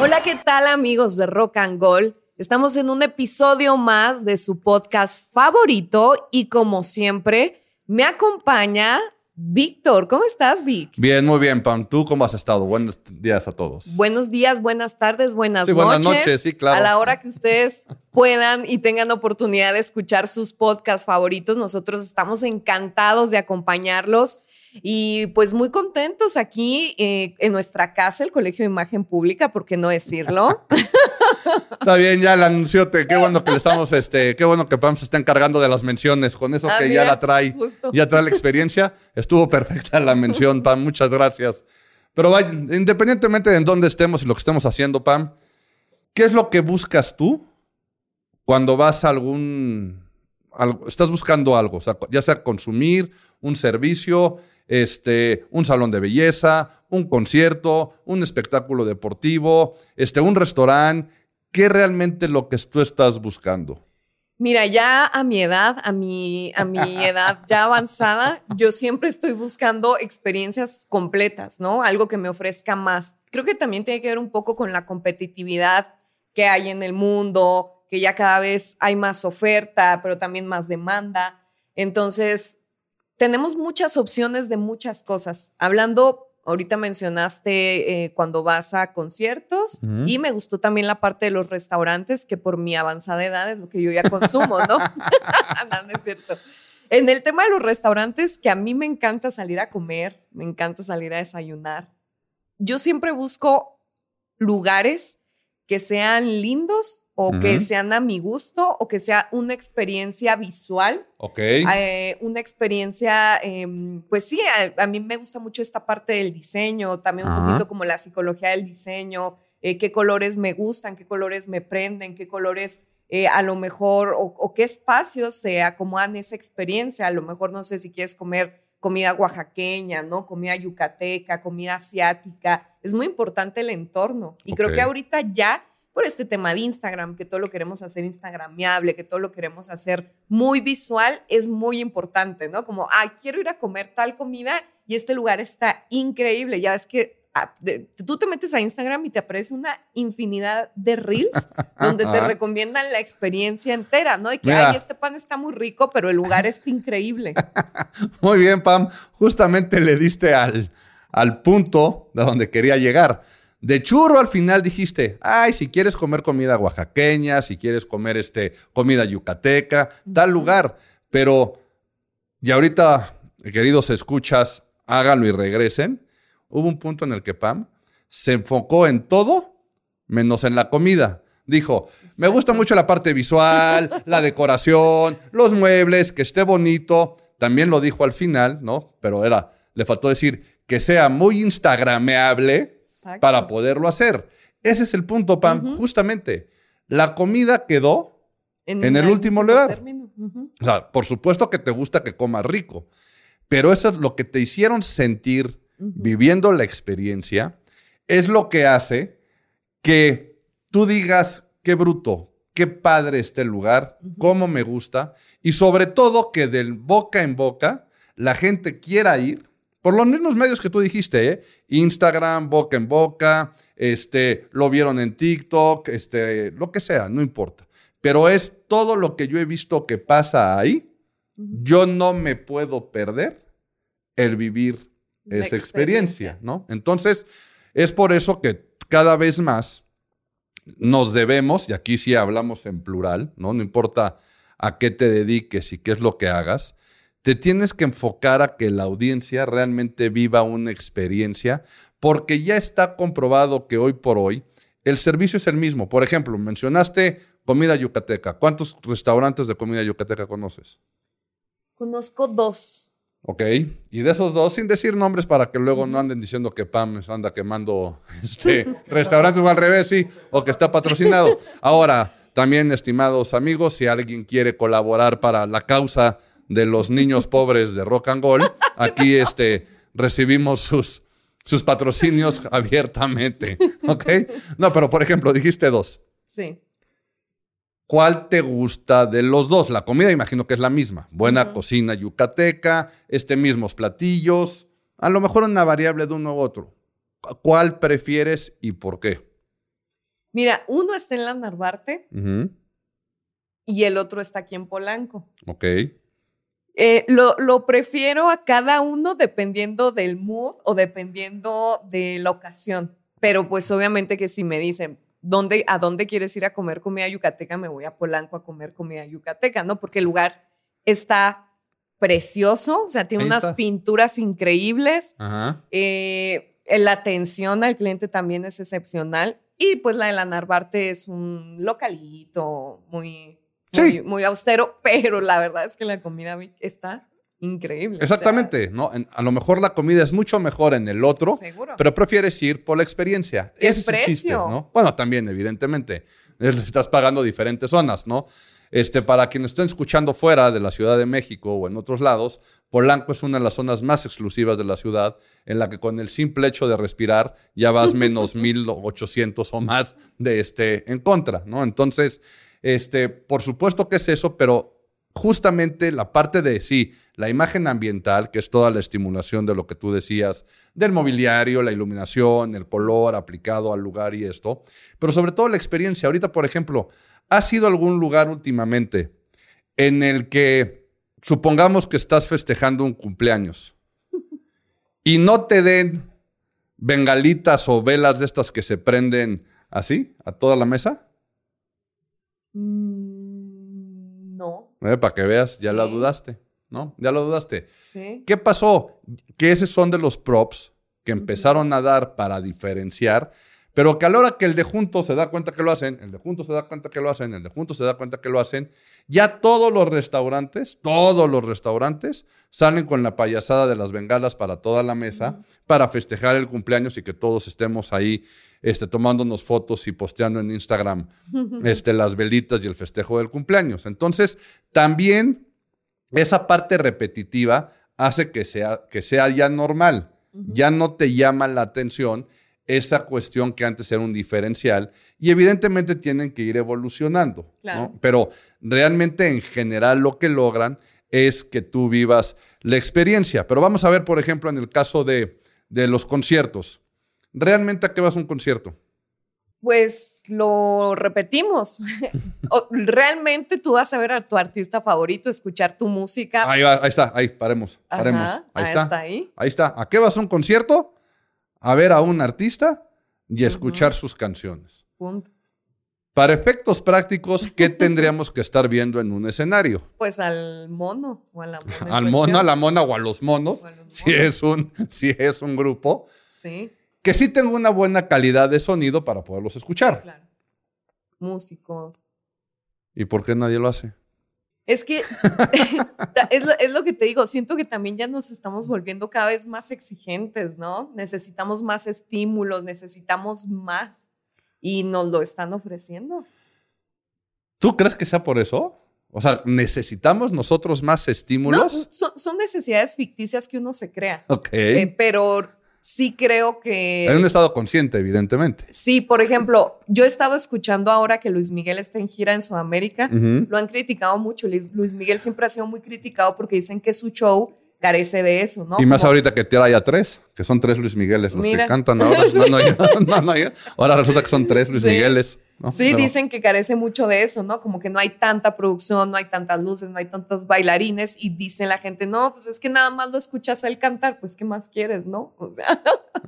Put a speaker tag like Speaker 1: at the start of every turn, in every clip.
Speaker 1: Hola, ¿qué tal amigos de Rock and Gold? Estamos en un episodio más de su podcast favorito y como siempre me acompaña Víctor. ¿Cómo estás, Vic?
Speaker 2: Bien, muy bien, Pam. ¿Tú cómo has estado? Buenos días a todos.
Speaker 1: Buenos días, buenas tardes, buenas
Speaker 2: Sí,
Speaker 1: noches.
Speaker 2: buenas noches, sí, claro.
Speaker 1: A la hora que ustedes puedan y tengan oportunidad de escuchar sus podcasts favoritos, nosotros estamos encantados de acompañarlos y pues muy contentos aquí eh, en nuestra casa, el Colegio de Imagen Pública, ¿por qué no decirlo?
Speaker 2: Está bien, ya el anunciote. Qué bueno que le estamos, este, qué bueno que Pam se está encargando de las menciones. Con eso
Speaker 1: Ah,
Speaker 2: que
Speaker 1: mira,
Speaker 2: ya la trae,
Speaker 1: justo.
Speaker 2: ya trae la experiencia. Estuvo perfecta la mención, Pam. Muchas gracias. Pero vaya, independientemente de en dónde estemos y lo que estemos haciendo, Pam, ¿qué es lo que buscas tú cuando vas a algún, algo- estás buscando algo, o sea, ya sea consumir un servicio, este, un salón de belleza, un concierto, un espectáculo deportivo, este, un restaurante, ¿qué realmente lo que tú estás buscando?
Speaker 1: Mira, ya a mi edad, a mi, a mi edad ya avanzada, yo siempre estoy buscando experiencias completas, ¿no? Algo que me ofrezca más. Creo que también tiene que ver un poco con la competitividad que hay en el mundo, que ya cada vez hay más oferta, pero también más demanda. Entonces, tenemos muchas opciones de muchas cosas. Hablando, ahorita mencionaste eh, cuando vas a conciertos y me gustó también la parte de los restaurantes, que por mi avanzada edad es lo que yo ya consumo, ¿no? no, no es cierto. En el tema de los restaurantes, que a mí me encanta salir a comer, me encanta salir a desayunar, yo siempre busco lugares que sean lindos o que sean a mi gusto o que sea una experiencia visual
Speaker 2: Ok.
Speaker 1: eh, una experiencia, em, pues sí, a, a mí me gusta mucho esta parte del diseño, también un poquito como la psicología del diseño, eh, qué colores me gustan, qué colores me prenden, qué colores eh, a lo mejor, o, o qué espacios se acomodan esa experiencia, a lo mejor no sé si quieres comer comida oaxaqueña, ¿no? Comida yucateca, comida asiática, es muy importante el entorno. Y creo que ahorita ya por este tema de Instagram, que todo lo queremos hacer instagramiable, que todo lo queremos hacer muy visual, es muy importante, ¿no? Como, ay, quiero ir a comer tal comida y este lugar está increíble. Ya ves que ah, tú te metes a Instagram y te aparece una infinidad de reels donde te recomiendan la experiencia entera, ¿no? De que,
Speaker 2: Mira.
Speaker 1: ay, este pan está muy rico, pero el lugar está increíble.
Speaker 2: Muy bien, Pam. Justamente le diste al, al punto de donde quería llegar. De churro al final dijiste, ay, si quieres comer comida oaxaqueña, si quieres comer este, comida yucateca, tal lugar. Pero, y ahorita, queridos escuchas, háganlo y regresen. Hubo un punto en el que Pam se enfocó en todo menos en la comida. Dijo, me gusta mucho la parte visual, la decoración, los muebles, que esté bonito. También lo dijo al final, ¿no? Pero era, le faltó decir que sea muy instagrameable
Speaker 1: Exacto.
Speaker 2: para poderlo hacer. Ese es el punto, Pam. Justamente, la comida quedó, en el
Speaker 1: el
Speaker 2: último lugar. o sea, por supuesto que te gusta que comas rico, pero eso es lo que te hicieron sentir viviendo la experiencia, es lo que hace que tú digas, qué bruto, qué padre este lugar, cómo me gusta, y sobre todo que del boca en boca la gente quiera ir, por los mismos medios que tú dijiste, ¿eh? Instagram, boca en boca, este, lo vieron en TikTok, este, lo que sea, no importa. Pero es todo lo que yo he visto que pasa ahí, yo no me puedo perder el vivir
Speaker 1: La
Speaker 2: esa experiencia, ¿no? Entonces, es por eso que cada vez más nos debemos, y aquí sí hablamos en plural, ¿no? No importa a qué te dediques y qué es lo que hagas, te tienes que enfocar a que la audiencia realmente viva una experiencia, porque ya está comprobado que hoy por hoy el servicio es el mismo. Por ejemplo, mencionaste comida yucateca. ¿Cuántos restaurantes de comida yucateca conoces?
Speaker 1: Conozco dos.
Speaker 2: Ok, y de esos dos, sin decir nombres para que luego no anden diciendo que Pam anda quemando este, restaurantes o al revés, sí, o que está patrocinado. Ahora, también, estimados amigos, si alguien quiere colaborar para la causa de los niños pobres de Rock and Roll, aquí este, recibimos sus, sus patrocinios abiertamente, ¿ok? No, pero por ejemplo, dijiste dos.
Speaker 1: Sí.
Speaker 2: ¿Cuál te gusta de los dos? La comida imagino que es la misma. Buena cocina yucateca, este mismos platillos, a lo mejor una variable de uno u otro. ¿Cu- ¿Cuál prefieres y por qué?
Speaker 1: Mira, uno está en la Narvarte y el otro está aquí en Polanco.
Speaker 2: Ok.
Speaker 1: Eh, lo, lo prefiero a cada uno dependiendo del mood o dependiendo de la ocasión. Pero pues obviamente que si me dicen, ¿dónde, ¿a dónde quieres ir a comer comida yucateca? Me voy a Polanco a comer comida yucateca, ¿no? Porque el lugar está precioso, o sea, tiene
Speaker 2: Ahí
Speaker 1: unas
Speaker 2: está.
Speaker 1: pinturas increíbles.
Speaker 2: Ajá.
Speaker 1: Eh, la atención al cliente también es excepcional. Y pues la de la Narvarte es un localito muy,
Speaker 2: Sí.
Speaker 1: muy, austero, pero la verdad es que la comida está increíble. o sea,
Speaker 2: Exactamente, ¿no? En- a lo mejor la comida es mucho mejor en el otro,
Speaker 1: seguro.
Speaker 2: pero prefieres ir por la experiencia. Ese es el chiste,
Speaker 1: precio.
Speaker 2: ¿no? Bueno, también, evidentemente. Es- Estás pagando diferentes zonas, ¿no? Este, para quienes estén escuchando fuera de la Ciudad de México o en otros lados, Polanco es una de las zonas más exclusivas de la ciudad, en la que con el simple hecho de respirar ya vas menos 1800 o más de este en contra, ¿no? Entonces, este, por supuesto que es eso, pero justamente la parte de, sí, la imagen ambiental, que es toda la estimulación de lo que tú decías, del mobiliario, la iluminación, el color aplicado al lugar y esto, pero sobre todo la experiencia. Ahorita, por ejemplo, ¿has ido a algún lugar últimamente en el que, supongamos que estás festejando un cumpleaños y no te den bengalitas o velas de estas que se prenden así a toda la mesa?
Speaker 1: Mm, no,
Speaker 2: Eh, Para que veas, ya la
Speaker 1: Sí.
Speaker 2: dudaste, ¿no? Ya lo dudaste.
Speaker 1: sí.
Speaker 2: ¿Qué pasó? Que esos son de los props que empezaron a dar para diferenciar, pero que a la hora que el de juntos se da cuenta que lo hacen, el de juntos se da cuenta que lo hacen, el de juntos se da cuenta que lo hacen, ya todos los restaurantes, todos los restaurantes salen con la payasada de las bengalas para toda la mesa para festejar el cumpleaños y que todos estemos ahí este, tomándonos fotos y posteando en Instagram este, las velitas y el festejo del cumpleaños. Entonces, también esa parte repetitiva hace que sea, que sea ya normal. Ya no te llama la atención esa cuestión que antes era un diferencial y evidentemente tienen que ir evolucionando. ¿no?
Speaker 1: Claro.
Speaker 2: Pero realmente en general lo que logran es que tú vivas la experiencia. Pero vamos a ver, por ejemplo, en el caso de, de los conciertos. ¿Realmente a qué vas a un concierto?
Speaker 1: Pues lo repetimos. Realmente tú vas a ver a tu artista favorito, escuchar tu música.
Speaker 2: Ahí, va, ahí está, ahí, paremos,
Speaker 1: Ajá,
Speaker 2: paremos. Ahí está.
Speaker 1: está ahí.
Speaker 2: Ahí está. ¿A qué vas a un concierto? A ver a un artista y a escuchar sus canciones.
Speaker 1: Punto.
Speaker 2: Para efectos prácticos, ¿qué tendríamos que estar viendo en un escenario?
Speaker 1: Pues al mono o a la mona.
Speaker 2: Al mono, a la mona o a los monos,
Speaker 1: a los
Speaker 2: si
Speaker 1: monos.
Speaker 2: es, un, si es un grupo,
Speaker 1: Sí,
Speaker 2: que sí tenga una buena calidad de sonido para poderlos escuchar.
Speaker 1: claro. Músicos.
Speaker 2: ¿Y por qué nadie lo hace?
Speaker 1: Es que es, lo, es lo que te digo, siento que también ya nos estamos volviendo cada vez más exigentes, ¿no? Necesitamos más estímulos, necesitamos más y nos lo están ofreciendo.
Speaker 2: ¿Tú crees que sea por eso? O sea, ¿necesitamos nosotros más
Speaker 1: No,
Speaker 2: estímulos?
Speaker 1: son, son necesidades ficticias que uno se crea,
Speaker 2: ok.
Speaker 1: Eh, pero sí creo que...
Speaker 2: en un estado consciente, evidentemente.
Speaker 1: Sí, por ejemplo, yo he estado escuchando ahora que Luis Miguel está en gira en Sudamérica. Lo han criticado mucho. Luis Miguel siempre ha sido muy criticado porque dicen que su show carece de eso, ¿no?
Speaker 2: Y más
Speaker 1: Como-
Speaker 2: ahorita que tira ya tres, que son tres Luis Migueles los
Speaker 1: Mira.
Speaker 2: que cantan ahora. No, no, no, no. Ahora resulta que son tres Luis
Speaker 1: Sí.
Speaker 2: Migueles. ¿No?
Speaker 1: Sí,
Speaker 2: Pero-
Speaker 1: dicen que carece mucho de eso, ¿no? Como que no hay tanta producción, no hay tantas luces, no hay tantos bailarines y dice la gente, no, pues es que nada más lo escuchas él cantar, pues ¿qué más quieres, no? O sea,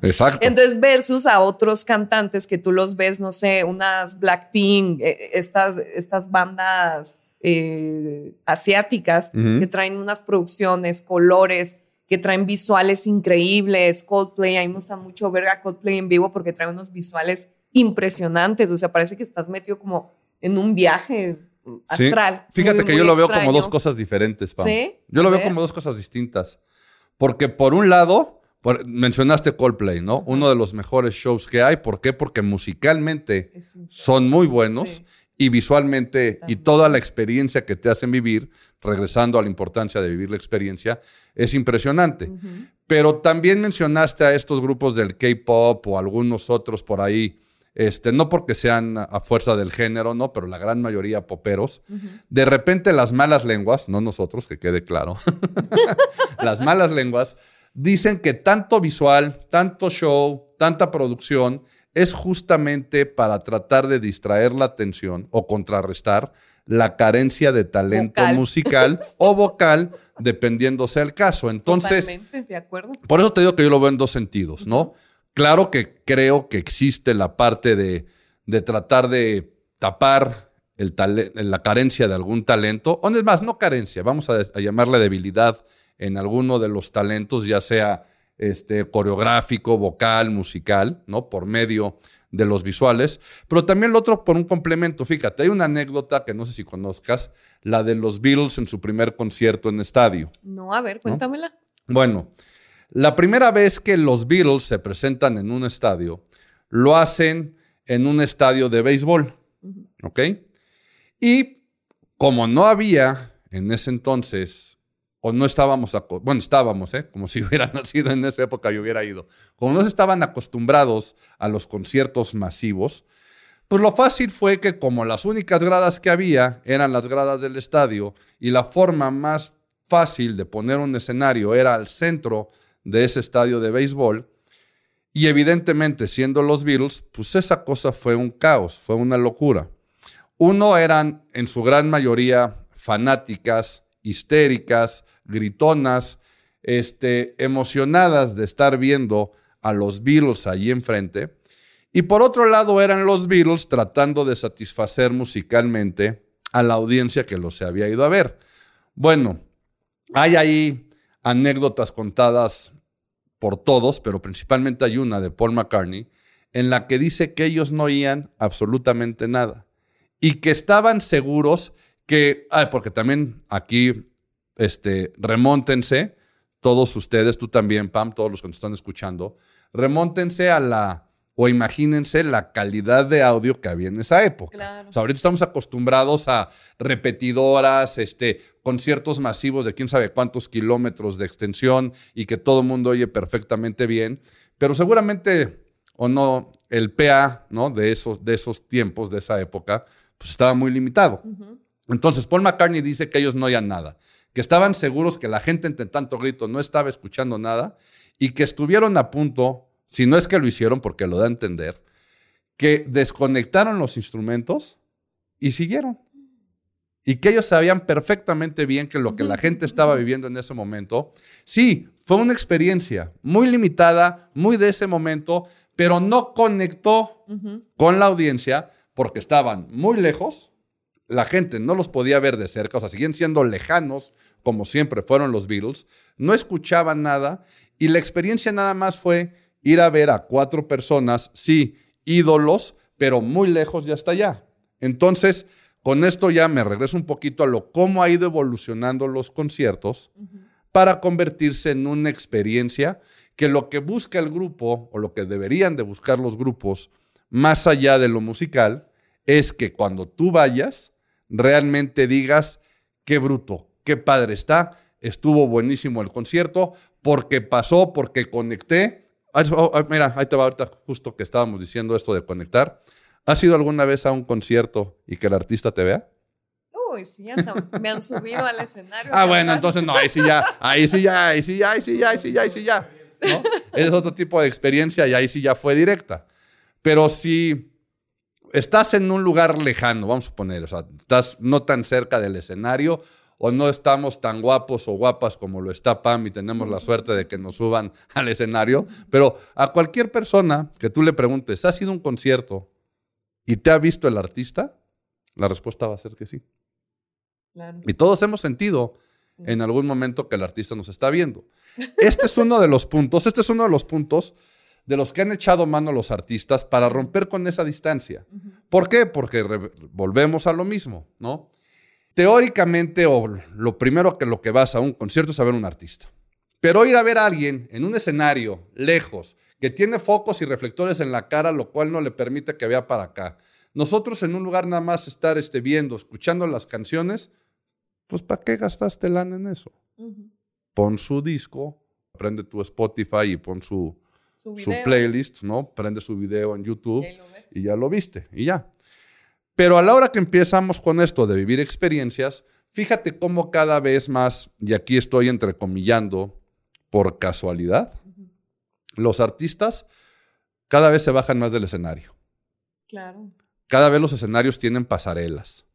Speaker 2: Exacto.
Speaker 1: entonces versus a otros cantantes que tú los ves, no sé, unas Blackpink, eh, estas, estas bandas eh, asiáticas que traen unas producciones, colores, que traen visuales increíbles, Coldplay, a mí me gusta mucho ver a Coldplay en vivo porque trae unos visuales impresionantes, o sea, parece que estás metido como en un viaje
Speaker 2: Sí.
Speaker 1: astral.
Speaker 2: Fíjate
Speaker 1: muy,
Speaker 2: que
Speaker 1: muy
Speaker 2: yo lo veo como dos cosas diferentes, Pam.
Speaker 1: ¿Sí?
Speaker 2: Yo lo
Speaker 1: A
Speaker 2: veo como dos cosas distintas. Porque por un lado, por- mencionaste Coldplay, ¿no? Uno de los mejores shows que hay. ¿Por qué? Porque musicalmente son muy buenos
Speaker 1: Sí.
Speaker 2: y visualmente y toda la experiencia que te hacen vivir, regresando a la importancia de vivir la experiencia, es impresionante. Pero también mencionaste a estos grupos del K-pop o algunos otros por ahí, este, no porque sean a fuerza del género, ¿no? Pero la gran mayoría poperos. De repente las malas lenguas, no nosotros, que quede claro, las malas lenguas dicen que tanto visual, tanto show, tanta producción es justamente para tratar de distraer la atención o contrarrestar la carencia de talento musical o vocal, dependiendo sea el caso. Entonces,
Speaker 1: de acuerdo.
Speaker 2: Por eso te digo que yo lo veo en dos sentidos, ¿no? Claro que creo que existe la parte de, tratar de tapar el la carencia de algún talento, o es más, no carencia, vamos a, llamarle debilidad en alguno de los talentos, ya sea este, coreográfico, vocal, musical, ¿no? Por medio de los visuales, pero también lo otro por un complemento. Fíjate, hay una anécdota que no sé si conozcas, la de los Beatles en su primer concierto en estadio.
Speaker 1: No, a ver, cuéntamela.
Speaker 2: Bueno, la primera vez que los Beatles se presentan en un estadio, lo hacen en un estadio de béisbol, ¿ok? Y como no había en ese entonces o no estábamos, bueno, estábamos, ¿eh? como si hubiera nacido en esa época y hubiera ido, como no estaban acostumbrados a los conciertos masivos, pues lo fácil fue que como las únicas gradas que había eran las gradas del estadio y la forma más fácil de poner un escenario era al centro de ese estadio de béisbol, y evidentemente siendo los Beatles, pues esa cosa fue un caos, fue una locura. Uno eran en su gran mayoría fanáticas, histéricas, gritonas, este, emocionadas de estar viendo a los Beatles allí enfrente. Y por otro lado eran los Beatles tratando de satisfacer musicalmente a la audiencia que los había ido a ver. Bueno, hay ahí anécdotas contadas por todos, pero principalmente hay una de Paul McCartney, en la que dice que ellos no oían absolutamente nada y que estaban seguros que, porque también aquí, este, remóntense, todos ustedes, tú también, Pam, todos los que nos están escuchando, remóntense a la, o imagínense la calidad de audio que había en esa época. O sea, ahorita estamos acostumbrados a repetidoras, este, conciertos masivos de quién sabe cuántos kilómetros de extensión y que todo el mundo oye perfectamente bien, pero seguramente, o no, el PA, ¿no? De esos, de esos tiempos, de esa época, pues estaba muy limitado. Entonces, Paul McCartney dice que ellos no oían nada, que estaban seguros que la gente entre tanto grito no estaba escuchando nada y que estuvieron a punto, si no es que lo hicieron porque lo da a entender, que desconectaron los instrumentos y siguieron. Y que ellos sabían perfectamente bien que lo que la gente estaba viviendo en ese momento, sí, fue una experiencia muy limitada, muy de ese momento, pero no conectó con la audiencia porque estaban muy lejos, la gente no los podía ver de cerca, o sea, siguen siendo lejanos, como siempre fueron los Beatles, no escuchaban nada y la experiencia nada más fue ir a ver a cuatro personas, sí, ídolos, pero muy lejos y hasta allá. Entonces, con esto ya me regreso un poquito a lo cómo ha ido evolucionando los conciertos para convertirse en una experiencia que lo que busca el grupo o lo que deberían de buscar los grupos más allá de lo musical es que cuando tú vayas realmente digas, qué bruto, qué padre está, estuvo buenísimo el concierto, porque pasó, porque conecté. Ah, oh, ah, mira, ahí te va ahorita justo que estábamos diciendo esto de conectar. ¿Has ido alguna vez a un concierto y que el artista te vea?
Speaker 1: Uy, sí, me han subido al escenario.
Speaker 2: Ah, bueno, entonces no, ahí sí ya, ahí sí ya, ahí sí ya, ahí sí ya, ahí sí ya, ahí sí ya. ¿no? Ese es otro tipo de experiencia y ahí sí ya fue directa. Pero sí, estás en un lugar lejano, vamos a poner, o sea, estás no tan cerca del escenario o no estamos tan guapos o guapas como lo está Pam y tenemos la suerte de que nos suban al escenario, pero a cualquier persona que tú le preguntes, ¿ha sido un concierto y te ha visto el artista? La respuesta va a ser que sí. Y todos hemos sentido en algún momento que el artista nos está viendo. Este es uno de los puntos, este es uno de los puntos de los que han echado mano los artistas para romper con esa distancia. ¿Por qué? Porque volvemos a lo mismo, ¿no? Teóricamente, o lo primero que lo que vas a un concierto es a ver un artista. Pero ir a ver a alguien en un escenario lejos, que tiene focos y reflectores en la cara, lo cual no le permite que vea para acá. Nosotros en un lugar nada más estar este, viendo, escuchando las canciones, pues ¿para qué gastaste lana en eso? Pon su disco, prende tu Spotify y pon su,
Speaker 1: Su
Speaker 2: playlist, ¿no? Prende su video en YouTube y ya lo viste y ya. Pero a la hora que empezamos con esto de vivir experiencias, fíjate cómo cada vez más, y aquí estoy entrecomillando por casualidad, los artistas cada vez se bajan más del escenario.
Speaker 1: Claro.
Speaker 2: Cada vez los escenarios tienen pasarelas.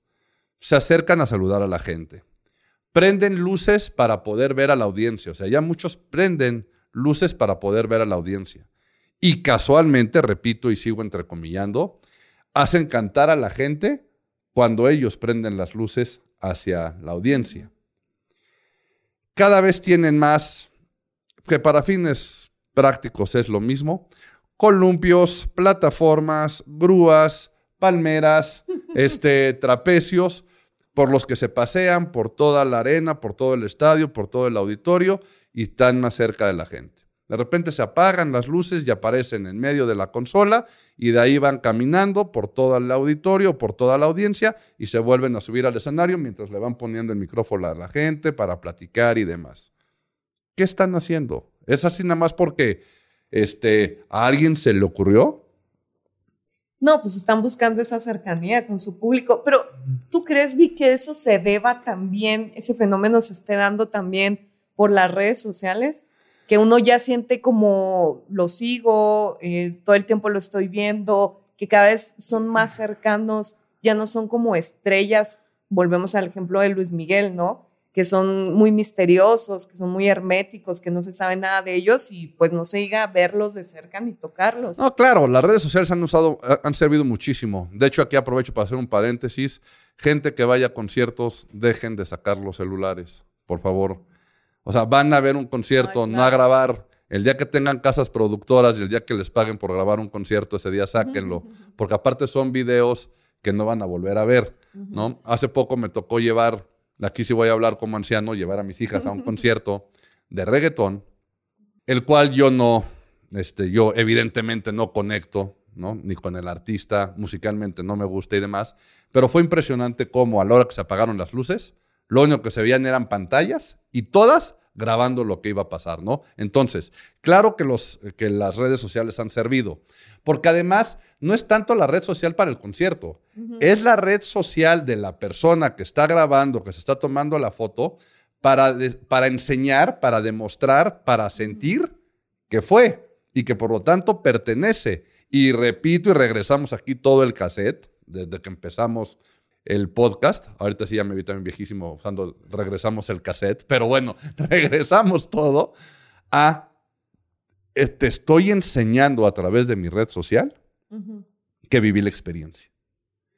Speaker 2: Se acercan a saludar a la gente. Prenden luces para poder ver a la audiencia. O sea, ya muchos prenden luces para poder ver a la audiencia. Y casualmente, repito y sigo entrecomillando, hacen cantar a la gente cuando ellos prenden las luces hacia la audiencia. Cada vez tienen más, que para fines prácticos es lo mismo, columpios, plataformas, grúas, palmeras, este, trapecios, por los que se pasean por toda la arena, por todo el estadio, por todo el auditorio y están más cerca de la gente. De repente se apagan las luces y aparecen en medio de la consola y de ahí van caminando por todo el auditorio, por toda la audiencia y se vuelven a subir al escenario mientras le van poniendo el micrófono a la gente para platicar y demás. ¿Qué están haciendo? ¿Es así nada más porque este, a alguien se le ocurrió?
Speaker 1: No, pues están buscando esa cercanía con su público. Pero ¿tú crees, Vi, que eso se deba también, ese fenómeno se esté dando también por las redes sociales? Que uno ya siente como lo sigo, eh, todo el tiempo lo estoy viendo, que cada vez son más cercanos, ya no son como estrellas. Volvemos al ejemplo de Luis Miguel, ¿no? que son muy misteriosos, que son muy herméticos, que no se sabe nada de ellos y pues no se diga verlos de cerca ni tocarlos.
Speaker 2: No, claro, las redes sociales han usado, han servido muchísimo. De hecho, aquí aprovecho para hacer un paréntesis. Gente que vaya a conciertos, dejen de sacar los celulares, por favor. O sea, van a ver un concierto,
Speaker 1: Ay,
Speaker 2: no a grabar. El día que tengan casas productoras y el día que les paguen por grabar un concierto, ese día sáquenlo. Porque aparte son videos que no van a volver a ver, ¿no? Hace poco me tocó llevar, aquí sí voy a hablar como anciano, llevar a mis hijas a un concierto de reggaetón, el cual yo no, este, yo evidentemente no conecto, ¿no? Ni con el artista, musicalmente no me gusta y demás, pero fue impresionante cómo a la hora que se apagaron las luces, lo único que se veían eran pantallas y todas grabando lo que iba a pasar, ¿no? Entonces, claro que, los, que las redes sociales han servido, porque además no es tanto la red social para el concierto, es la red social de la persona que está grabando, que se está tomando la foto, para, de- para enseñar, para demostrar, para sentir que fue y que por lo tanto pertenece. Y repito y regresamos aquí todo el cassette, desde que empezamos el podcast. Ahorita sí ya me vi también viejísimo usando regresamos el cassette, pero bueno, regresamos todo a eh, te estoy enseñando a través de mi red social que viví la experiencia.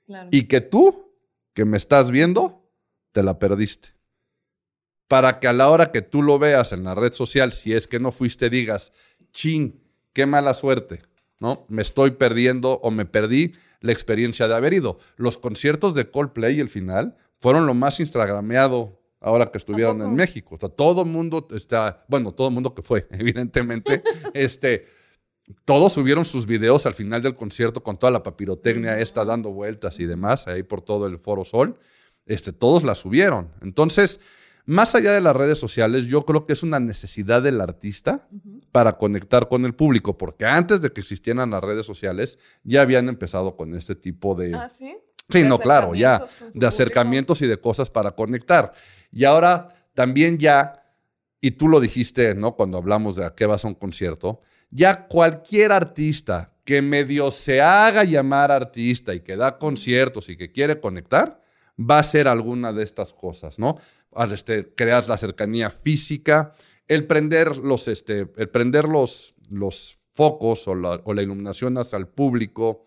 Speaker 1: claro.
Speaker 2: Y que tú, que me estás viendo, te la perdiste. Para que a la hora que tú lo veas en la red social, si es que no fuiste, digas, chin, qué mala suerte, ¿no? Me estoy perdiendo o me perdí la experiencia de haber ido. Los conciertos de Coldplay, el final, fueron lo más instagrameado ahora que estuvieron en? México. O sea, todo el mundo está, bueno, todo el mundo que fue, evidentemente, este, todos subieron sus videos al final del concierto con toda la papirotecnia esta dando vueltas y demás, ahí por todo el Foro Sol. Este, todos la subieron. Entonces, más allá de las redes sociales, yo creo que es una necesidad del artista para conectar con el público, porque antes de que existieran las redes sociales, ya habían empezado con este tipo de...
Speaker 1: Ah, sí.
Speaker 2: Sí,
Speaker 1: De
Speaker 2: no, claro, ya, de
Speaker 1: público.
Speaker 2: acercamientos y de cosas para conectar. Y ahora también ya, y tú lo dijiste, ¿no? Cuando hablamos de a qué vas a un concierto, ya cualquier artista que medio se haga llamar artista y que da conciertos y que quiere conectar, va a ser alguna de estas cosas, ¿no? Este, crear la cercanía física, el prender los, este, el prender los, los focos o la, o la iluminación hacia el público,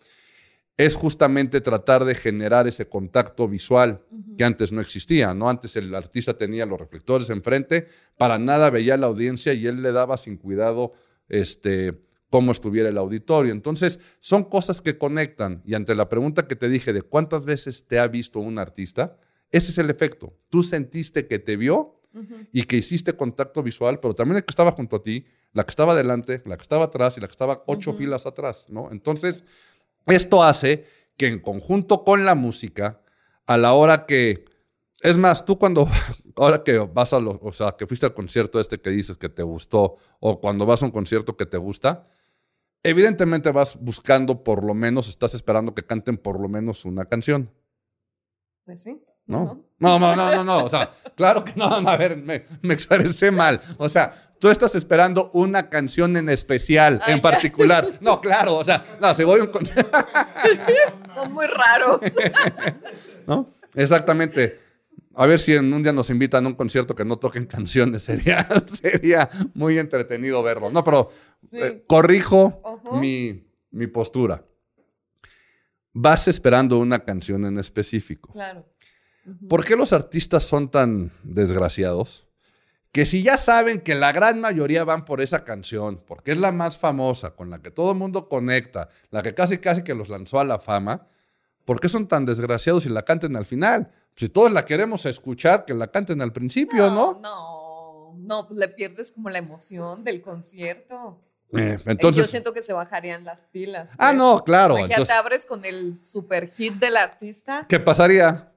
Speaker 2: es justamente tratar de generar ese contacto visual que antes no existía, ¿no? Antes el artista tenía los reflectores enfrente, para nada veía la audiencia y él le daba sin cuidado este, cómo estuviera el auditorio. Entonces, son cosas que conectan. Y ante la pregunta que te dije de cuántas veces te ha visto un artista, ese es el efecto. Tú sentiste que te vio y que hiciste contacto visual, pero también el que estaba junto a ti, la que estaba adelante, la que estaba atrás y la que estaba ocho filas atrás, ¿no? Entonces, esto hace que en conjunto con la música, a la hora que, es más, tú cuando, ahora que vas a, lo, o sea, que fuiste al concierto este que dices que te gustó, o cuando vas a un concierto que te gusta, evidentemente vas buscando por lo menos, estás esperando que canten por lo menos una canción.
Speaker 1: Pues sí.
Speaker 2: ¿No? No, no, no, no, no. O sea, claro que no. A ver, me, me expresé mal. O sea, tú estás esperando una canción en especial, en particular. No, claro, o sea, no, si voy a un concierto.
Speaker 1: Son muy raros.
Speaker 2: ¿No? Exactamente. A ver si en un día nos invitan a un concierto que no toquen canciones. Sería, sería muy entretenido verlo. No, pero eh, corrijo mi, mi postura. Vas esperando una canción en específico.
Speaker 1: Claro.
Speaker 2: ¿Por qué los artistas son tan desgraciados? Que si ya saben que la gran mayoría van por esa canción, porque es la más famosa, con la que todo el mundo conecta, la que casi casi que los lanzó a la fama, ¿por qué son tan desgraciados y la canten al final? Si todos la queremos escuchar, que la canten al principio, ¿no?
Speaker 1: No, no, pues le pierdes como la emoción del concierto.
Speaker 2: Eh, entonces,
Speaker 1: Yo siento que se bajarían las pilas.
Speaker 2: Ah, no, claro.
Speaker 1: Imagínate,
Speaker 2: Entonces,
Speaker 1: abres con el super hit del artista.
Speaker 2: ¿Qué pasaría?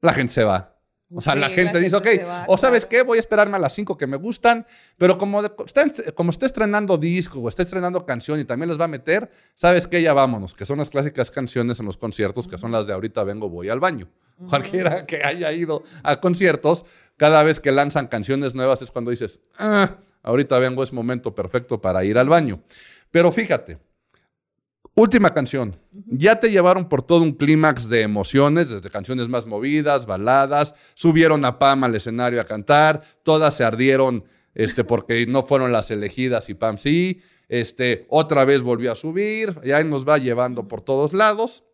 Speaker 2: La gente se va. O sea,
Speaker 1: Sí,
Speaker 2: la gente
Speaker 1: la
Speaker 2: dice,
Speaker 1: gente
Speaker 2: ok,
Speaker 1: va,
Speaker 2: o sabes qué, voy a esperarme a las cinco que me gustan, pero como, de- está, como está estrenando disco o está estrenando canción y también les va a meter, sabes qué, ya vámonos, que son las clásicas canciones en los conciertos, que son las de ahorita vengo, voy al baño. Cualquiera que haya ido a conciertos, cada vez que lanzan canciones nuevas es cuando dices, ah, ahorita vengo, es momento perfecto para ir al baño. Pero fíjate, Última canción. Ya te llevaron por todo un clímax de emociones, desde canciones más movidas, baladas, subieron a Pam al escenario a cantar, todas se ardieron este, porque no fueron las elegidas y Pam sí, este, otra vez volvió a subir, ya nos va llevando por todos lados,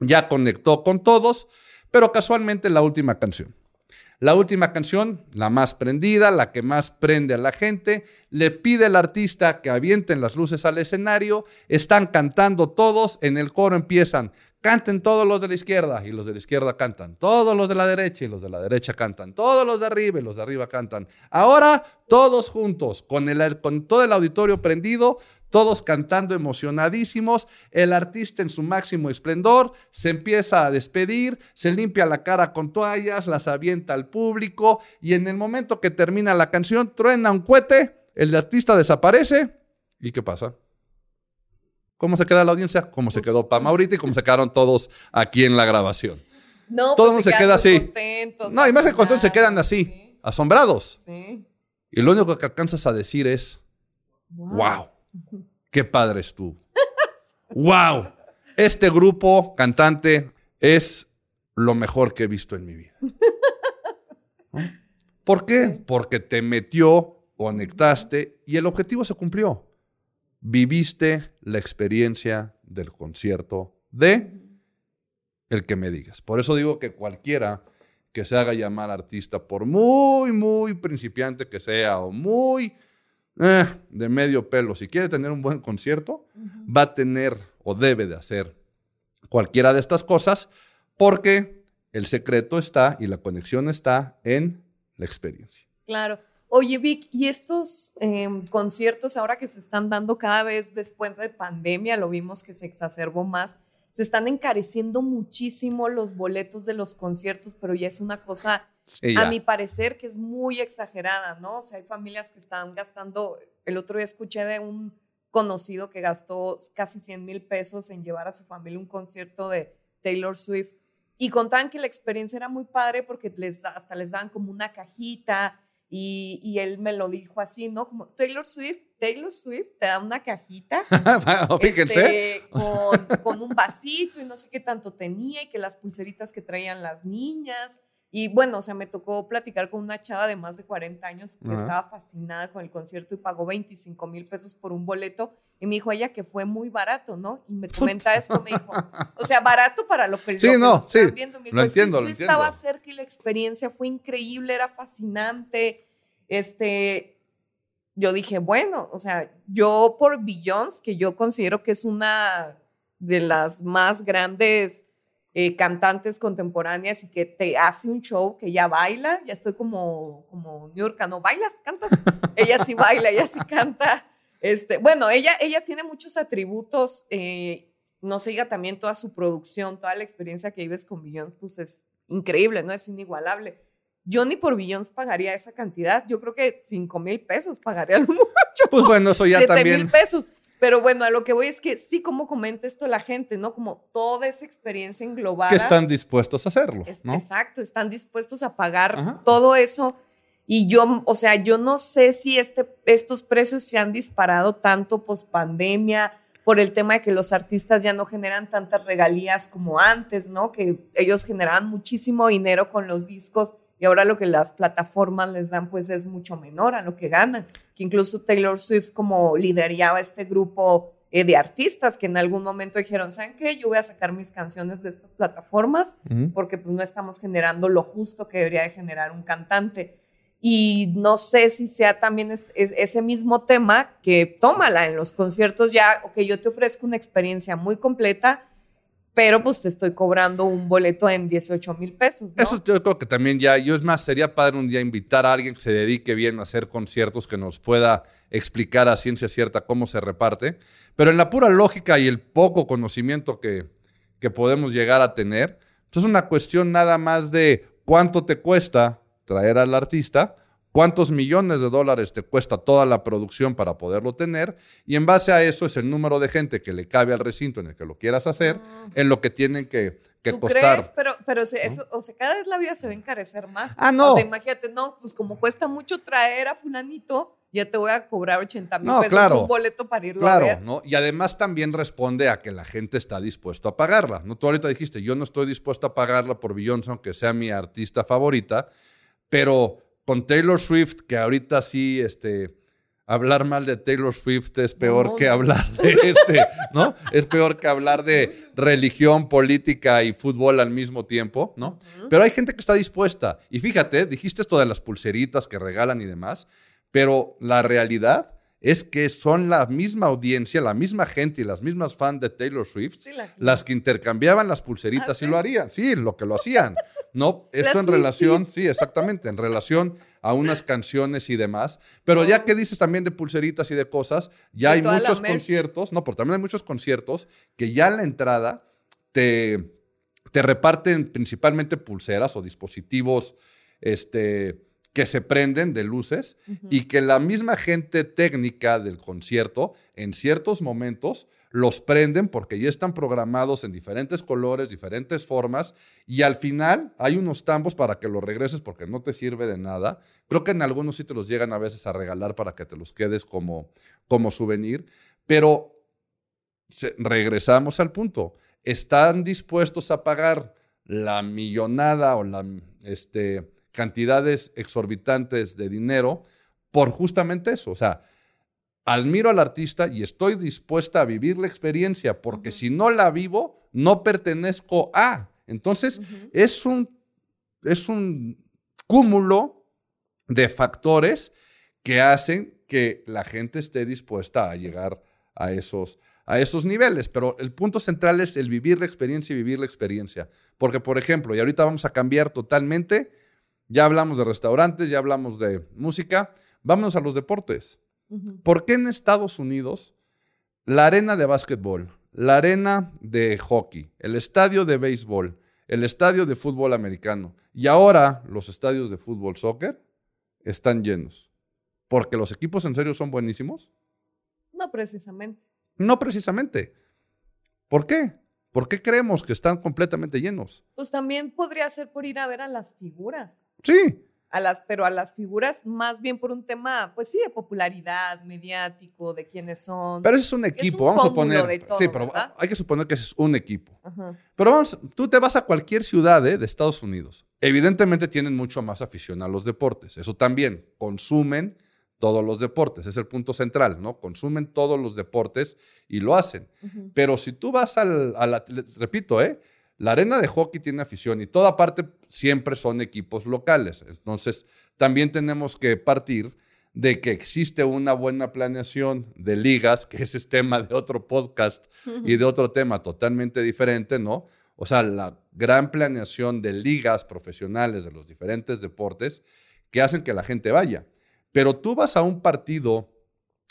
Speaker 2: ya conectó con todos, pero casualmente la última canción. La última canción, la más prendida, la que más prende a la gente, le pide al artista que avienten las luces al escenario, están cantando todos, en el coro empiezan, canten todos los de la izquierda y los de la izquierda cantan, todos los de la derecha y los de la derecha cantan, todos los de arriba y los de arriba cantan. Ahora todos juntos, con, el, con todo el auditorio prendido, todos cantando emocionadísimos, el artista en su máximo esplendor se empieza a despedir, se limpia la cara con toallas, las avienta al público y en el momento que termina la canción truena un cohete, el artista desaparece y ¿qué pasa? ¿Cómo se queda la audiencia? ¿Cómo se quedó Pam ahorita y cómo se quedaron todos aquí en la grabación?
Speaker 1: No,
Speaker 2: Todo
Speaker 1: pues
Speaker 2: el mundo se
Speaker 1: quedan
Speaker 2: queda así.
Speaker 1: contentos,
Speaker 2: No, y más que contentos se quedan así,
Speaker 1: Sí,
Speaker 2: asombrados.
Speaker 1: sí.
Speaker 2: Y lo único que alcanzas a decir es, wow, qué padre estuvo. wow, este grupo cantante es lo mejor que he visto en mi vida. ¿Por qué? Porque te metió, conectaste y el objetivo se cumplió. Viviste la experiencia del concierto de el que me digas. Por eso digo que cualquiera que se haga llamar artista, por muy, muy principiante que sea o muy eh, de medio pelo, si quiere tener un buen concierto, va a tener o debe de hacer cualquiera de estas cosas porque el secreto está y la conexión está en la experiencia.
Speaker 1: Claro. Oye, Vic, ¿y estos eh, conciertos ahora que se están dando cada vez después de pandemia, lo vimos que se exacerbó más, se están encareciendo muchísimo los boletos de los conciertos, pero ya es una cosa,
Speaker 2: Sí,
Speaker 1: a mi parecer, que es muy exagerada, ¿no? O sea, hay familias que están gastando, el otro día escuché de un conocido que gastó casi 100 mil pesos en llevar a su familia un concierto de Taylor Swift y contaban que la experiencia era muy padre porque les, hasta les daban como una cajita y, y él me lo dijo así, ¿no? Como Taylor Swift, Taylor Swift te da una cajita
Speaker 2: Fíjense.
Speaker 1: este, con, con un vasito y no sé qué tanto tenía y que las pulseritas que traían las niñas. Y bueno, o sea, me tocó platicar con una chava de más de 40 años que estaba fascinada con el concierto y pagó 25 mil pesos por un boleto. Y me dijo ella que fue muy barato, ¿no? Y me comenta esto, me dijo, o sea, barato para lo que,
Speaker 2: Sí,
Speaker 1: lo que
Speaker 2: no, sí,
Speaker 1: viendo. Me
Speaker 2: lo
Speaker 1: dijo, "Es que
Speaker 2: entiendo,
Speaker 1: yo
Speaker 2: lo
Speaker 1: estaba
Speaker 2: entiendo.
Speaker 1: cerca y la experiencia fue increíble, era fascinante. Este, yo dije, bueno, o sea, yo por Beyoncé, que yo considero que es una de las más grandes eh, cantantes contemporáneas y que te hace un show que ella baila, ya estoy como, como Niurka, ¿no? ¿Bailas? ¿Cantas? ella sí baila, ella sí canta. Este, bueno, ella, ella tiene muchos atributos, eh, no se diga también toda su producción, toda la experiencia que vives con Beyoncé, pues es increíble, ¿no? Es inigualable. Yo ni por Beyoncé pagaría esa cantidad, yo creo que 5 mil pesos pagaría lo mucho.
Speaker 2: Pues bueno, eso ya
Speaker 1: 7
Speaker 2: también.
Speaker 1: mil pesos. Pero bueno, a lo que voy es que sí, como comenta esto la gente, ¿no? Como toda esa experiencia englobada.
Speaker 2: Que están dispuestos a hacerlo.
Speaker 1: Es-
Speaker 2: ¿no?
Speaker 1: Exacto, están dispuestos a pagar
Speaker 2: Ajá.
Speaker 1: todo eso. Y yo, o sea, yo no sé si este, estos precios se han disparado tanto post pandemia por el tema de que los artistas ya no generan tantas regalías como antes, ¿no? Que ellos generaban muchísimo dinero con los discos y ahora lo que las plataformas les dan pues es mucho menor a lo que ganan. Que incluso Taylor Swift como lideraba este grupo eh, de artistas que en algún momento dijeron, ¿saben qué? Yo voy a sacar mis canciones de estas plataformas
Speaker 2: Ujú.
Speaker 1: porque pues no estamos generando lo justo que debería de generar un cantante. Y no sé si sea también es- es- ese mismo tema que tómala en los conciertos ya, ok, yo te ofrezco una experiencia muy completa, pero pues te estoy cobrando un boleto en 18 mil pesos. ¿no?
Speaker 2: Eso yo creo que también ya, yo es más, sería padre un día invitar a alguien que se dedique bien a hacer conciertos, que nos pueda explicar a ciencia cierta cómo se reparte, pero en la pura lógica y el poco conocimiento que, que podemos llegar a tener, pues es una cuestión nada más de cuánto te cuesta traer al artista, cuántos millones de dólares te cuesta toda la producción para poderlo tener, y en base a eso es el número de gente que le cabe al recinto en el que lo quieras hacer,
Speaker 1: Ah.
Speaker 2: en lo que tienen que, que
Speaker 1: ¿Tú
Speaker 2: costar.
Speaker 1: crees? Pero, pero se- eso, o sea, cada vez la vida se va a encarecer más.
Speaker 2: Ah, no.
Speaker 1: O sea, imagínate, no, pues como cuesta mucho traer a fulanito, ya te voy a cobrar 80 mil
Speaker 2: No,
Speaker 1: pesos
Speaker 2: claro.
Speaker 1: un boleto para irlo a
Speaker 2: Claro,
Speaker 1: ver.
Speaker 2: ¿no? Y además también responde a que la gente está dispuesto a pagarla. ¿no? Tú ahorita dijiste, yo no estoy dispuesto a pagarla por Beyoncé, aunque sea mi artista favorita, pero con Taylor Swift, que ahorita sí, este, hablar mal de Taylor Swift es peor
Speaker 1: No,
Speaker 2: que hablar de este, ¿no? Es peor que hablar de religión, política y fútbol al mismo tiempo, ¿no? Pero hay gente que está dispuesta. Y fíjate, dijiste esto de las pulseritas que regalan y demás, pero la realidad es que son la misma audiencia, la misma gente y las mismas fans de Taylor Swift
Speaker 1: Sí, la-
Speaker 2: las que intercambiaban las pulseritas
Speaker 1: Ah,
Speaker 2: y
Speaker 1: ¿sí?
Speaker 2: lo harían. Sí, lo que lo hacían. ¿No? Esto
Speaker 1: Las
Speaker 2: en relación, sí, exactamente, en relación a unas canciones y demás. Pero ya que dices también de pulseritas y de cosas, ya
Speaker 1: De
Speaker 2: hay muchos conciertos, no, pero también hay muchos conciertos que ya en la entrada te, te reparten principalmente pulseras o dispositivos este, que se prenden de luces y que la misma gente técnica del concierto en ciertos momentos los prenden porque ya están programados en diferentes colores, diferentes formas y al final hay unos tambos para que los regreses porque no te sirve de nada. Creo que en algunos sí te los llegan a veces a regalar para que te los quedes como, como souvenir, pero regresamos al punto. ¿Están dispuestos a pagar la millonada o la este, cantidades exorbitantes de dinero por justamente eso? O sea, admiro al artista y estoy dispuesta a vivir la experiencia porque si no la vivo, no pertenezco a. Entonces, es un, es un cúmulo de factores que hacen que la gente esté dispuesta a llegar a esos, a esos niveles. Pero el punto central es el vivir la experiencia y vivir la experiencia. Porque, por ejemplo, y ahorita vamos a cambiar totalmente, ya hablamos de restaurantes, ya hablamos de música, vámonos a los deportes. ¿Por qué en Estados Unidos la arena de básquetbol, la arena de hockey, el estadio de béisbol, el estadio de fútbol americano y ahora los estadios de fútbol soccer están llenos? ¿Porque los equipos en serio son buenísimos?
Speaker 1: No precisamente.
Speaker 2: No precisamente. ¿Por qué? ¿Por qué creemos que están completamente llenos?
Speaker 1: Pues también podría ser por ir a ver a las figuras.
Speaker 2: Sí,
Speaker 1: A las, pero a las figuras más bien por un tema, pues sí, de popularidad, mediático, de quiénes son.
Speaker 2: pero ese es un equipo,
Speaker 1: un
Speaker 2: vamos a suponer. sí, pero
Speaker 1: ¿verdad?
Speaker 2: hay que suponer que ese es un equipo.
Speaker 1: Ajá.
Speaker 2: Pero vamos, tú te vas a cualquier ciudad ¿eh? de Estados Unidos. Evidentemente tienen mucho más afición a los deportes. Eso también. Consumen todos los deportes. Es el punto central, ¿no? Consumen todos los deportes y lo hacen. Pero si tú vas al, a la, les repito, ¿eh? La arena de hockey tiene afición y toda parte siempre son equipos locales. Entonces, también tenemos que partir de que existe una buena planeación de ligas, que ese es tema de otro podcast y de otro tema totalmente diferente, ¿no? O sea, la gran planeación de ligas profesionales de los diferentes deportes que hacen que la gente vaya. Pero tú vas a un partido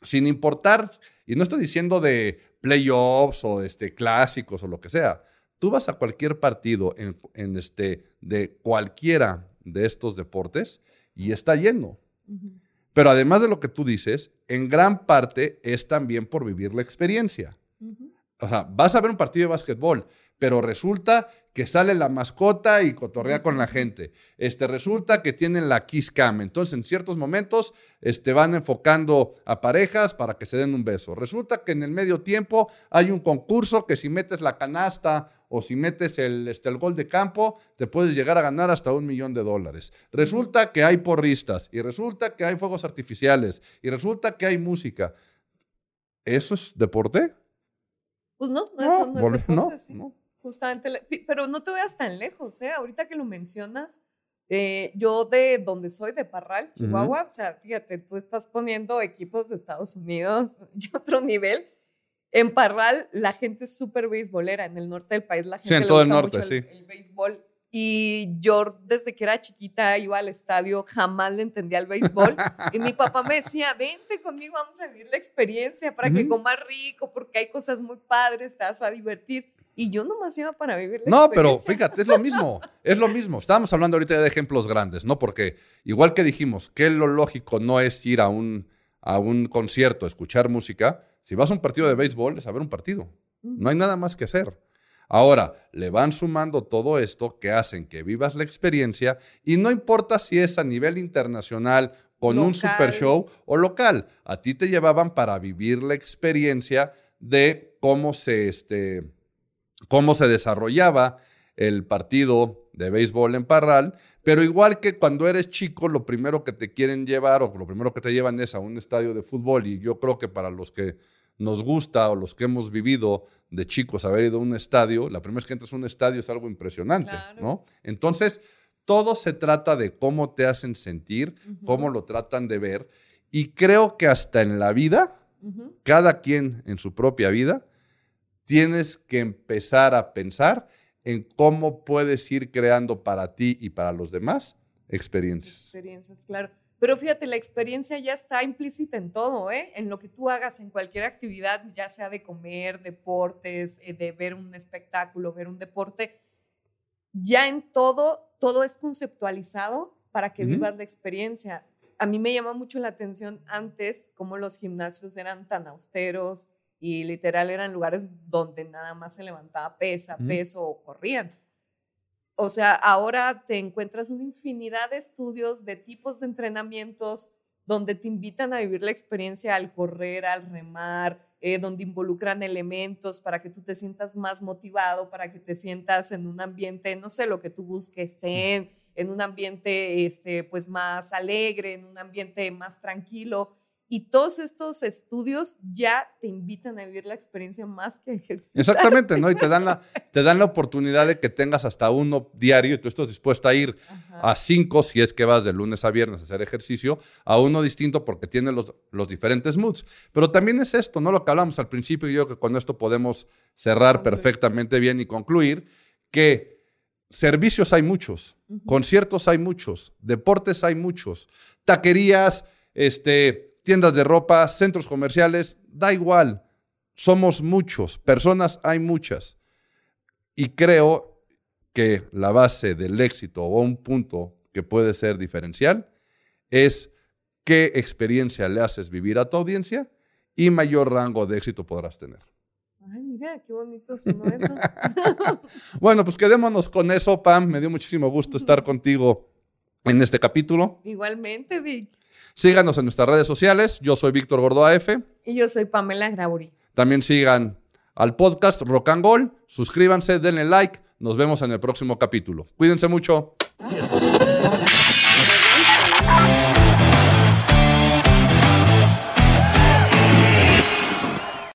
Speaker 2: sin importar, y no estoy diciendo de playoffs o este, clásicos o lo que sea, tú vas a cualquier partido en, en este, de cualquiera de estos deportes y está lleno.
Speaker 1: Ujú.
Speaker 2: Pero además de lo que tú dices, en gran parte es también por vivir la experiencia. O sea, vas a ver un partido de básquetbol, pero resulta que sale la mascota y cotorrea con la gente. Este, resulta que tienen la Kiss Cam. Entonces, en ciertos momentos, este, van enfocando a parejas para que se den un beso. Resulta que en el medio tiempo hay un concurso que si metes la canasta o si metes el, este, el gol de campo, te puedes llegar a ganar hasta un millón de dólares. Resulta que hay porristas y resulta que hay fuegos artificiales y resulta que hay música. ¿Eso es deporte?
Speaker 1: Pues no, no, eso no es deporte, sí. Justamente, pero no te veas tan lejos, ¿eh? Ahorita que lo mencionas, eh, yo de donde soy, de Parral, Chihuahua, o sea, fíjate, tú estás poniendo equipos de Estados Unidos y otro nivel. En Parral la gente es súper beisbolera, en el norte del país la gente
Speaker 2: sí, en todo el norte, sí.
Speaker 1: el, béisbol. Y yo desde que era chiquita iba al estadio, jamás le entendía el béisbol. y mi papá me decía, vente conmigo, vamos a vivir la experiencia para que comas rico, porque hay cosas muy padres, te vas a divertir. Y yo nomás iba para vivir la
Speaker 2: No, pero fíjate, es lo mismo, es lo mismo. Estábamos hablando ahorita de ejemplos grandes, ¿no? Porque igual que dijimos que lo lógico no es ir a un, a un concierto, escuchar música, si vas a un partido de béisbol es a ver un partido. No hay nada más que hacer. Ahora, le van sumando todo esto que hacen que vivas la experiencia y no importa si es a nivel internacional, con un super show o local, a ti te llevaban para vivir la experiencia de cómo se, este, cómo se desarrollaba el partido de béisbol en Parral, pero igual que cuando eres chico, lo primero que te quieren llevar o lo primero que te llevan es a un estadio de fútbol y yo creo que para los que nos gusta o los que hemos vivido de chicos haber ido a un estadio, la primera vez que entras a un estadio es algo impresionante, ¿no? Entonces, todo se trata de cómo te hacen sentir, cómo lo tratan de ver y creo que hasta en la vida, cada quien en su propia vida, tienes que empezar a pensar en cómo puedes ir creando para ti y para los demás experiencias.
Speaker 1: Experiencias, claro. Pero fíjate, la experiencia ya está implícita en todo, ¿eh? En lo que tú hagas, en cualquier actividad, ya sea de comer, deportes, eh, de ver un espectáculo, ver un deporte, ya en todo, todo es conceptualizado para que vivas la experiencia. A mí me llama mucho la atención antes cómo los gimnasios eran tan austeros, y literal eran lugares donde nada más se levantaba pesa, peso o corrían. O sea, ahora te encuentras una infinidad de estudios, de tipos de entrenamientos, donde te invitan a vivir la experiencia al correr, al remar, eh, donde involucran elementos para que tú te sientas más motivado, para que te sientas en un ambiente, no sé, lo que tú busques, en, en un ambiente este, pues más alegre, en un ambiente más tranquilo. Y todos estos estudios ya te invitan a vivir la experiencia más que ejercicio.
Speaker 2: Exactamente, ¿no? Y te dan, la, te dan la oportunidad de que tengas hasta uno diario y tú estás dispuesta a ir a cinco, si es que vas de lunes a viernes a hacer ejercicio, a uno distinto porque tiene los, los diferentes moods. Pero también es esto, ¿no? Lo que hablamos al principio y yo creo que con esto podemos cerrar perfectamente bien y concluir que servicios hay muchos, conciertos hay muchos, deportes hay muchos, taquerías, este tiendas de ropa, centros comerciales, da igual. Somos muchos, personas hay muchas. Y creo que la base del éxito o un punto que puede ser diferencial es qué experiencia le haces vivir a tu audiencia y mayor rango de éxito podrás tener.
Speaker 1: Ay, mira, qué bonito sonó eso.
Speaker 2: bueno, pues quedémonos con eso, Pam. Me dio muchísimo gusto estar contigo en este capítulo.
Speaker 1: Igualmente, Vic.
Speaker 2: Síganos en nuestras redes sociales. Yo soy Víctor Gordoa F.
Speaker 1: Y yo soy Pamela Grauri.
Speaker 2: También sigan al podcast Rock and Gold. Suscríbanse, denle like. Nos vemos en el próximo capítulo. Cuídense mucho.